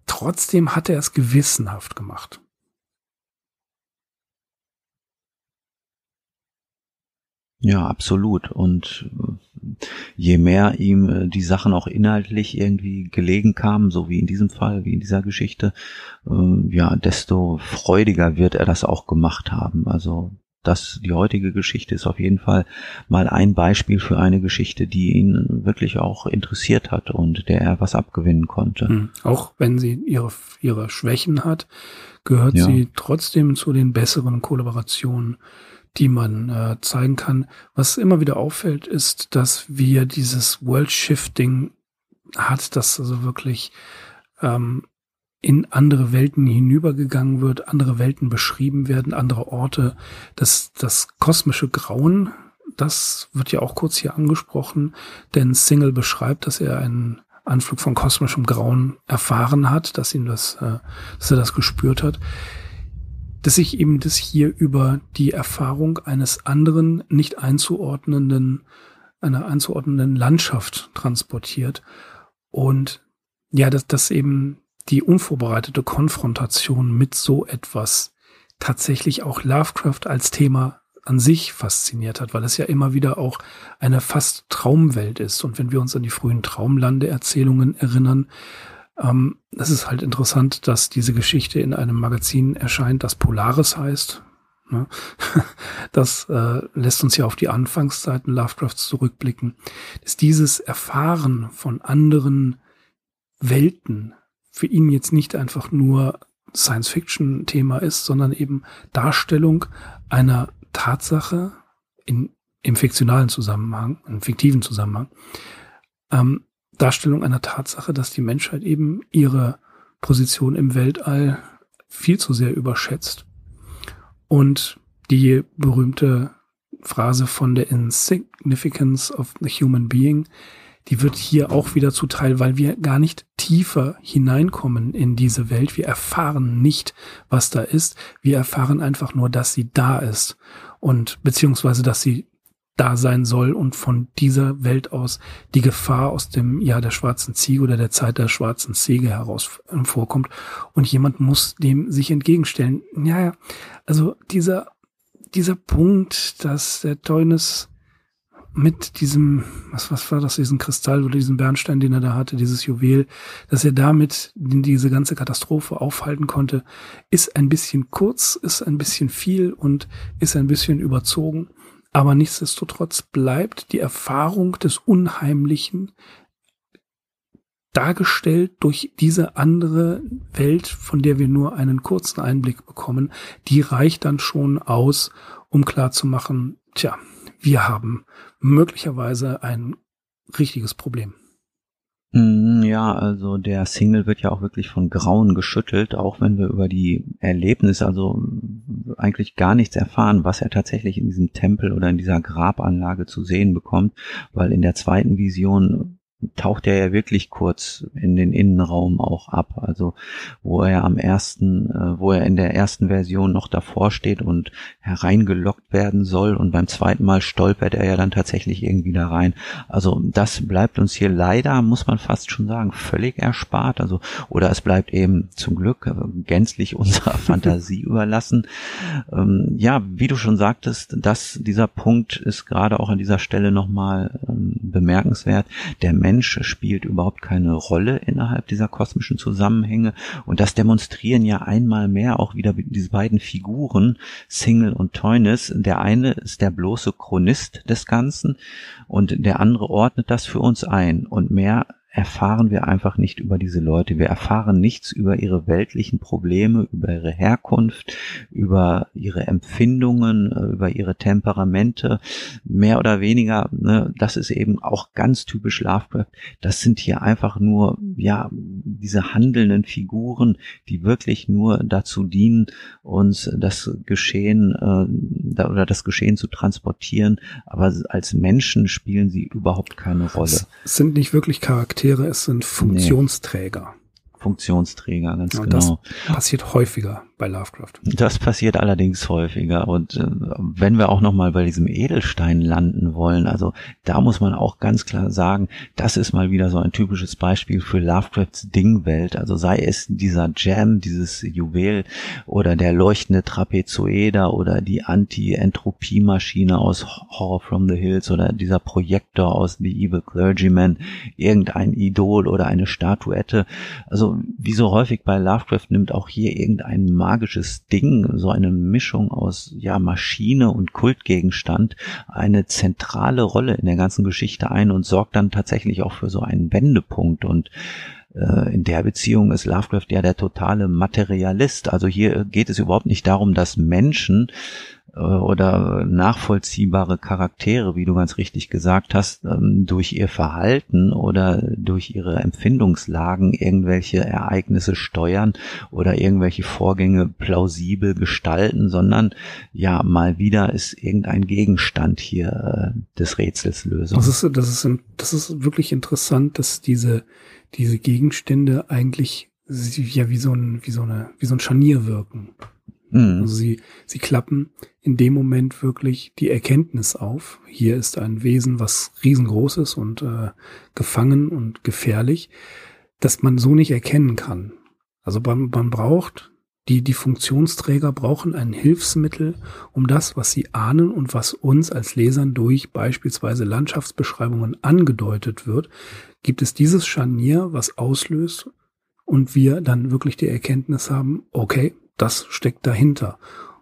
trotzdem hat er es gewissenhaft gemacht. Ja, absolut. Und äh, je mehr ihm äh, die Sachen auch inhaltlich irgendwie gelegen kamen, so wie in diesem Fall, wie in dieser Geschichte, äh, ja, desto freudiger wird er das auch gemacht haben. Also das, die heutige Geschichte ist auf jeden Fall mal ein Beispiel für eine Geschichte, die ihn wirklich auch interessiert hat und der er was abgewinnen konnte. Mhm. Auch wenn sie ihre, ihre Schwächen hat, gehört ja. sie trotzdem zu den besseren Kollaborationen die man äh, zeigen kann. Was immer wieder auffällt, ist, dass wir dieses World Shifting hat, dass also wirklich ähm, in andere Welten hinübergegangen wird, andere Welten beschrieben werden, andere Orte. Das, das kosmische Grauen, das wird ja auch kurz hier angesprochen, denn Single beschreibt, dass er einen Anflug von kosmischem Grauen erfahren hat, dass ihn das, äh, dass er das gespürt hat dass sich eben das hier über die Erfahrung eines anderen nicht einzuordnenden, einer einzuordnenden Landschaft transportiert. Und ja, dass, dass eben die unvorbereitete Konfrontation mit so etwas tatsächlich auch Lovecraft als Thema an sich fasziniert hat, weil es ja immer wieder auch eine fast Traumwelt ist. Und wenn wir uns an die frühen Traumlande-Erzählungen erinnern, ähm, es ist halt interessant, dass diese Geschichte in einem Magazin erscheint, das Polaris heißt. Ne? <laughs> Das äh, lässt uns ja auf die Anfangszeiten Lovecrafts zurückblicken. Dass dieses Erfahren von anderen Welten für ihn jetzt nicht einfach nur Science-Fiction-Thema ist, sondern eben Darstellung einer Tatsache in, im fiktionalen Zusammenhang, im fiktiven Zusammenhang, ähm, Darstellung einer Tatsache, dass die Menschheit eben ihre Position im Weltall viel zu sehr überschätzt. Und die berühmte Phrase von der Insignificance of the Human Being, die wird hier auch wieder zuteil, weil wir gar nicht tiefer hineinkommen in diese Welt. Wir erfahren nicht, was da ist. Wir erfahren einfach nur, dass sie da ist und beziehungsweise, dass sie da sein soll und von dieser Welt aus die Gefahr aus dem Jahr der schwarzen Ziege oder der Zeit der schwarzen Ziege heraus äh, vorkommt und jemand muss dem sich entgegenstellen. Ja, ja, also dieser, dieser Punkt, dass der Teunis mit diesem, was, was war das, diesen Kristall oder diesen Bernstein, den er da hatte, dieses Juwel, dass er damit diese ganze Katastrophe aufhalten konnte, ist ein bisschen kurz, ist ein bisschen viel und ist ein bisschen überzogen. Aber nichtsdestotrotz bleibt die Erfahrung des Unheimlichen dargestellt durch diese andere Welt, von der wir nur einen kurzen Einblick bekommen, die reicht dann schon aus, um klarzumachen, tja, wir haben möglicherweise ein richtiges Problem. Mm, ja, also der Single wird ja auch wirklich von Grauen geschüttelt, auch wenn wir über die Erlebnisse, also eigentlich gar nichts erfahren, was er tatsächlich in diesem Tempel oder in dieser Grabanlage zu sehen bekommt, weil in der zweiten Vision taucht er ja wirklich kurz in den Innenraum auch ab. Also wo er am ersten, äh, wo er in der ersten Version noch davor steht und hereingelockt werden soll und beim zweiten Mal stolpert er ja dann tatsächlich irgendwie da rein. Also das bleibt uns hier leider, muss man fast schon sagen, völlig erspart. Also oder es bleibt eben zum Glück gänzlich <laughs> unserer Fantasie überlassen. Ähm, ja, wie du schon sagtest, dass dieser Punkt ist gerade auch an dieser Stelle nochmal ähm, bemerkenswert. Der Mensch spielt überhaupt keine Rolle innerhalb dieser kosmischen Zusammenhänge und das demonstrieren ja einmal mehr auch wieder diese beiden Figuren, Single und Toynes. Der eine ist der bloße Chronist des Ganzen und der andere ordnet das für uns ein und mehr erfahren wir einfach nicht über diese Leute. Wir erfahren nichts über ihre weltlichen Probleme, über ihre Herkunft, über ihre Empfindungen, äh, über ihre Temperamente. Mehr oder weniger, ne, das ist eben auch ganz typisch Lovecraft. Das sind hier einfach nur, ja, diese handelnden Figuren, die wirklich nur dazu dienen, uns das Geschehen äh, oder das Geschehen zu transportieren. Aber als Menschen spielen sie überhaupt keine Rolle. Es sind nicht wirklich Charaktere Charaktere, es sind Funktionsträger. Funktionsträger, ganz ja, genau. Das passiert häufiger bei Lovecraft. Das passiert allerdings häufiger. Und äh, wenn wir auch nochmal bei diesem Edelstein landen wollen, also da muss man auch ganz klar sagen, das ist mal wieder so ein typisches Beispiel für Lovecrafts Dingwelt. Also sei es dieser Gem, dieses Juwel oder der leuchtende Trapezoeder oder die Anti-Entropie-Maschine aus Horror from the Hills oder dieser Projektor aus The Evil Clergyman, irgendein Idol oder eine Statuette. Also wie so häufig bei Lovecraft nimmt auch hier irgendein magisches Ding, so eine Mischung aus ja Maschine und Kultgegenstand, eine zentrale Rolle in der ganzen Geschichte ein und sorgt dann tatsächlich auch für so einen Wendepunkt und äh, in der Beziehung ist Lovecraft ja der totale Materialist. Also hier geht es überhaupt nicht darum, dass Menschen äh, oder nachvollziehbare Charaktere, wie du ganz richtig gesagt hast, ähm, durch ihr Verhalten oder durch ihre Empfindungslagen irgendwelche Ereignisse steuern oder irgendwelche Vorgänge plausibel gestalten, sondern ja, mal wieder ist irgendein Gegenstand hier äh, des Rätsels Lösung. Das ist, das ist, das ist wirklich interessant, dass diese, diese Gegenstände eigentlich ja wie so ein, wie so eine, wie so ein Scharnier wirken. Mhm. Also sie, sie klappen in dem Moment wirklich die Erkenntnis auf. Hier ist ein Wesen, was riesengroß ist und äh, gefangen und gefährlich, dass man so nicht erkennen kann. Also man, man braucht, die, die Funktionsträger brauchen ein Hilfsmittel, um das, was sie ahnen und was uns als Lesern durch beispielsweise Landschaftsbeschreibungen angedeutet wird, gibt es dieses Scharnier, was auslöst und wir dann wirklich die Erkenntnis haben, okay, das steckt dahinter.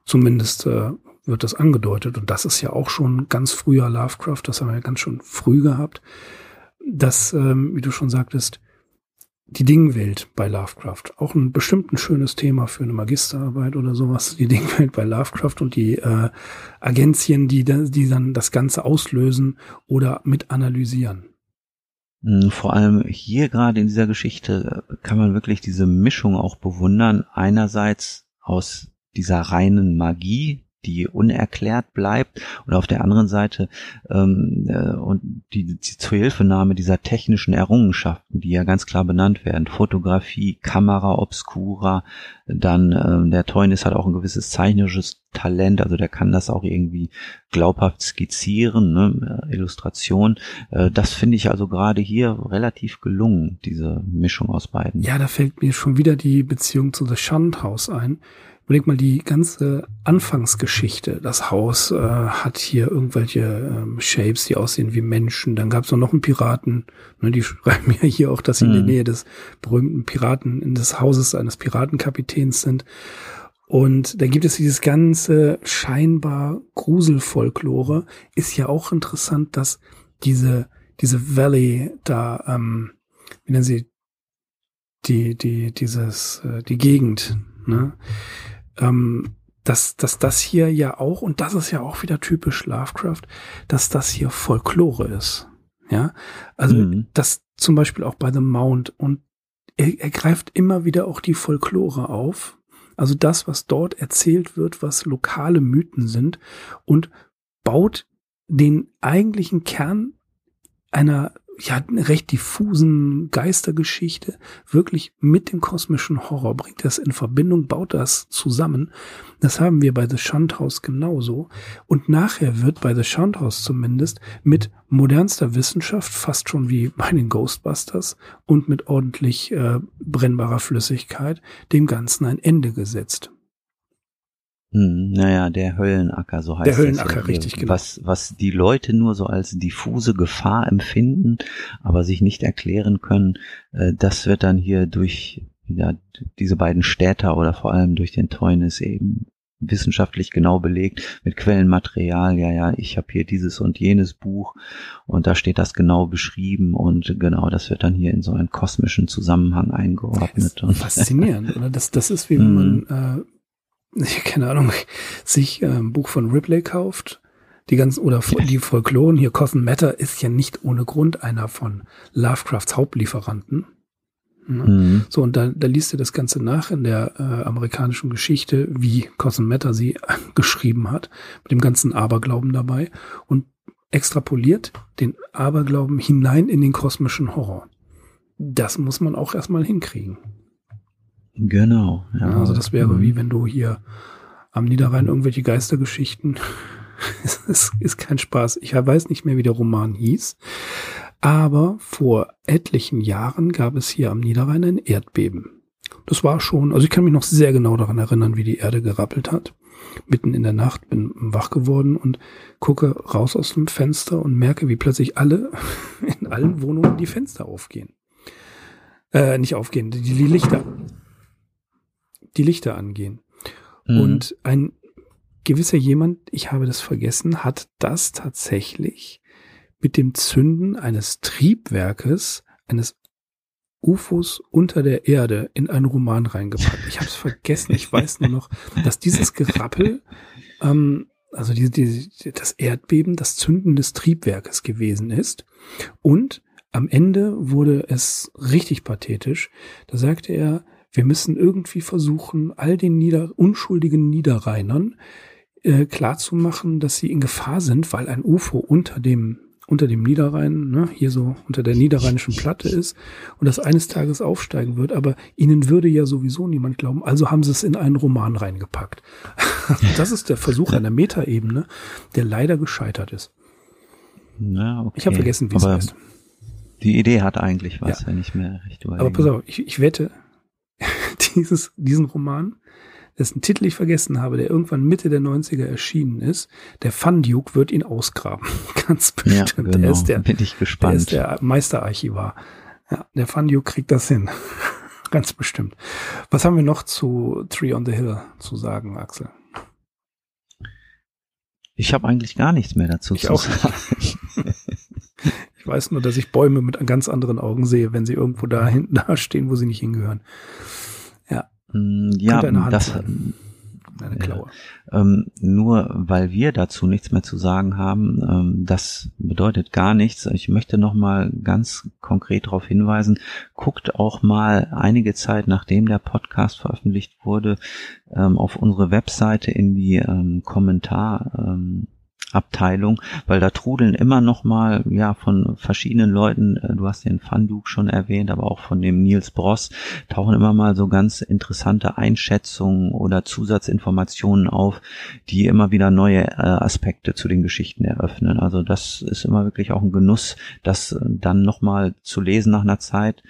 Zumindest äh, wird das angedeutet. Und das ist ja auch schon ganz früher Lovecraft, das haben wir ja ganz schon früh gehabt, dass, ähm, wie du schon sagtest, die Dingwelt bei Lovecraft, auch ein bestimmt ein schönes Thema für eine Magisterarbeit oder sowas, die Dingwelt bei Lovecraft und die äh, Agenzien, die, die dann das Ganze auslösen oder mit analysieren. Hm, vor allem hier gerade in dieser Geschichte kann man wirklich diese Mischung auch bewundern. Einerseits aus dieser reinen Magie, die unerklärt bleibt und auf der anderen Seite ähm, äh, und die, die Zuhilfenahme dieser technischen Errungenschaften, die ja ganz klar benannt werden, Fotografie, Kamera obscura, dann äh, der Teunis hat auch ein gewisses zeichnerisches Talent, also der kann das auch irgendwie glaubhaft skizzieren, ne? Illustration. Äh, das finde ich also gerade hier relativ gelungen, diese Mischung aus beiden. Ja, da fällt mir schon wieder die Beziehung zu The Shunt House ein Überleg mal die ganze Anfangsgeschichte. Das Haus äh, hat hier irgendwelche ähm, Shapes, die aussehen wie Menschen. Dann gab es noch einen Piraten. Ne, die <laughs> schreiben ja hier auch, dass sie mhm. in der mhm. Nähe des berühmten Piraten, in des Hauses eines Piratenkapitäns sind. Und da gibt es dieses ganze scheinbar Gruselfolklore. Ist ja auch interessant, dass diese, diese Valley da, ähm, wie nennen sie, die, die, dieses, äh, die Gegend, ne? Ähm, dass, dass das hier ja auch, und das ist ja auch wieder typisch Lovecraft, dass das hier Folklore ist. Ja, also mhm. das zum Beispiel auch bei The Mount und er, er greift immer wieder auch die Folklore auf. Also das, was dort erzählt wird, was lokale Mythen sind und baut den eigentlichen Kern einer ja, eine recht diffusen Geistergeschichte wirklich mit dem kosmischen Horror, bringt das in Verbindung, baut das zusammen. Das haben wir bei The Shunt House genauso. Und nachher wird bei The Shunt House zumindest mit modernster Wissenschaft, fast schon wie bei den Ghostbusters und mit ordentlich äh, brennbarer Flüssigkeit, dem Ganzen ein Ende gesetzt. Hm, naja, der Höllenacker, so heißt Der Höllenacker, ja richtig, genau. Was, was die Leute nur so als diffuse Gefahr empfinden, aber sich nicht erklären können, äh, das wird dann hier durch ja, diese beiden Städter oder vor allem durch den Teunis eben wissenschaftlich genau belegt mit Quellenmaterial. Ja, ja, ich habe hier dieses und jenes Buch und da steht das genau beschrieben und genau, das wird dann hier in so einen kosmischen Zusammenhang eingeordnet. Faszinierend, oder? Das, das ist wie wenn man <laughs> äh, ich <laughs> keine Ahnung, sich äh, ein Buch von Ripley kauft, die ganzen, oder die Folkloren, hier Cotton Matter ist ja nicht ohne Grund einer von Lovecrafts Hauptlieferanten. Ne? Mhm. So, und da, da liest ihr das Ganze nach in der äh, amerikanischen Geschichte, wie Cotton Matter sie <laughs> geschrieben hat, mit dem ganzen Aberglauben dabei und extrapoliert den Aberglauben hinein in den kosmischen Horror. Das muss man auch erstmal hinkriegen. Genau. Ja. Also das wäre mhm. wie wenn du hier am Niederrhein irgendwelche Geistergeschichten. <laughs> es ist kein Spaß. Ich weiß nicht mehr, wie der Roman hieß. Aber vor etlichen Jahren gab es hier am Niederrhein ein Erdbeben. Das war schon, also ich kann mich noch sehr genau daran erinnern, wie die Erde gerappelt hat. Mitten in der Nacht bin wach geworden und gucke raus aus dem Fenster und merke, wie plötzlich alle <laughs> in allen Wohnungen die Fenster aufgehen. Äh, nicht aufgehen, die, die Lichter die Lichter angehen. Mhm. Und ein gewisser jemand, ich habe das vergessen, hat das tatsächlich mit dem Zünden eines Triebwerkes, eines UFOs unter der Erde in einen Roman reingepackt. Ich habe es vergessen. Ich weiß nur noch, dass dieses Gerappel, ähm, also die, die, das Erdbeben, das Zünden des Triebwerkes gewesen ist. Und am Ende wurde es richtig pathetisch. Da sagte er, wir müssen irgendwie versuchen, all den Nieder unschuldigen Niederrheinern äh, klarzumachen, dass sie in Gefahr sind, weil ein UFO unter dem unter dem Niederrhein, ne, hier so unter der niederrheinischen Platte ist und das eines Tages aufsteigen wird, aber ihnen würde ja sowieso niemand glauben, also haben sie es in einen Roman reingepackt. <laughs> das ist der Versuch einer Metaebene, der leider gescheitert ist. Na, okay. Ich habe vergessen, wie es heißt. Die Idee hat eigentlich was, ja. wenn ich mir recht überlege. Aber pass auf, ich, ich wette, <laughs> dieses, diesen Roman, dessen Titel ich vergessen habe, der irgendwann Mitte der 90er erschienen ist. Der Fun Duke wird ihn ausgraben. <laughs> Ganz bestimmt. Ja, genau. der ist der, Bin ich gespannt. Der ist der Meisterarchivar. Ja, der Fun Duke kriegt das hin. <laughs> Ganz bestimmt. Was haben wir noch zu Tree on the Hill zu sagen, Axel? Ich habe eigentlich gar nichts mehr dazu ich zu auch. sagen. Ich weiß nur, dass ich Bäume mit ganz anderen Augen sehe, wenn sie irgendwo da hinten <laughs> da stehen, wo sie nicht hingehören. Mm, ja, das, eine Klaue. Ja, ähm, nur weil wir dazu nichts mehr zu sagen haben, ähm, das bedeutet gar nichts. Ich möchte noch mal ganz konkret darauf hinweisen, guckt auch mal einige Zeit nachdem der Podcast veröffentlicht wurde, ähm, auf unsere Webseite in die ähm, Kommentar ähm, Abteilung, weil da trudeln immer noch mal ja von verschiedenen Leuten, äh, du hast den Fanduk schon erwähnt, aber auch von dem Nils Bross, tauchen immer mal so ganz interessante Einschätzungen oder Zusatzinformationen auf, die immer wieder neue äh, Aspekte zu den Geschichten eröffnen. Also das ist immer wirklich auch ein Genuss, das dann noch mal zu lesen nach einer Zeit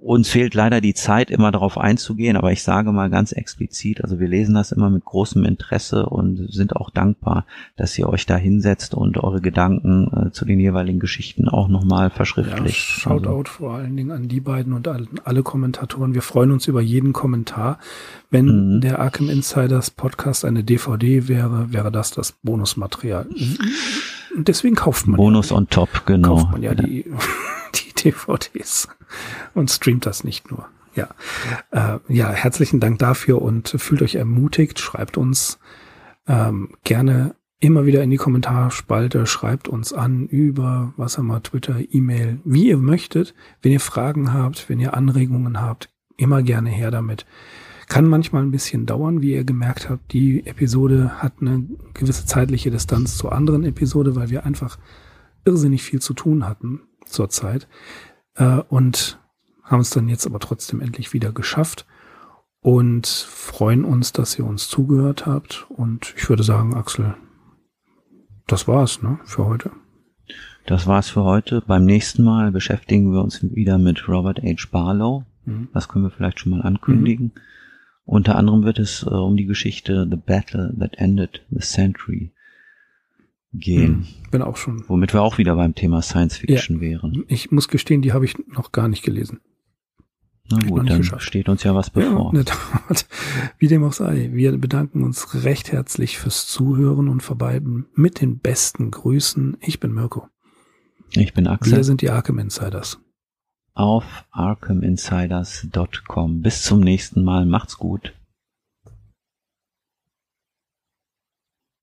uns fehlt leider die Zeit, immer darauf einzugehen, aber ich sage mal ganz explizit, also wir lesen das immer mit großem Interesse und sind auch dankbar, dass ihr euch da hinsetzt und eure Gedanken äh, zu den jeweiligen Geschichten auch nochmal verschriftlicht. Ja, Shoutout also. vor allen Dingen an die beiden und alle Kommentatoren. Wir freuen uns über jeden Kommentar. Wenn mhm. der Arkham Insiders Podcast eine DVD wäre, wäre das das Bonusmaterial. <laughs> Und deswegen kauft man Bonus ja, on top, genau. Kauft man ja, ja. die DVDs und streamt das nicht nur. Ja, äh, ja, herzlichen Dank dafür und fühlt euch ermutigt. Schreibt uns ähm, gerne immer wieder in die Kommentarspalte. Schreibt uns an über was haben wir, Twitter, E-Mail, wie ihr möchtet. Wenn ihr Fragen habt, wenn ihr Anregungen habt, immer gerne her damit. Kann manchmal ein bisschen dauern, wie ihr gemerkt habt. Die Episode hat eine gewisse zeitliche Distanz zur anderen Episode, weil wir einfach irrsinnig viel zu tun hatten zurzeit äh, und haben es dann jetzt aber trotzdem endlich wieder geschafft und freuen uns, dass ihr uns zugehört habt. Und ich würde sagen, Axel, das war's ne, für heute. Das war's für heute. Beim nächsten Mal beschäftigen wir uns wieder mit Robert H. Barlow. Mhm. Das können wir vielleicht schon mal ankündigen. Mhm. Unter anderem wird es äh, um die Geschichte The Battle That Ended the Century gehen. Mhm. Bin auch schon. Womit wir auch wieder beim Thema Science Fiction ja. wären. Ich muss gestehen, die habe ich noch gar nicht gelesen. Na gut, dann geschafft. steht uns ja was bevor. <laughs> Ja, Wie dem auch sei, wir bedanken uns recht herzlich fürs Zuhören und verbleiben mit den besten Grüßen. Ich bin Mirko. Ich bin Axel. Wir sind die Arkham Insiders. Auf arkhaminsiders.com. Bis zum nächsten Mal. Macht's gut.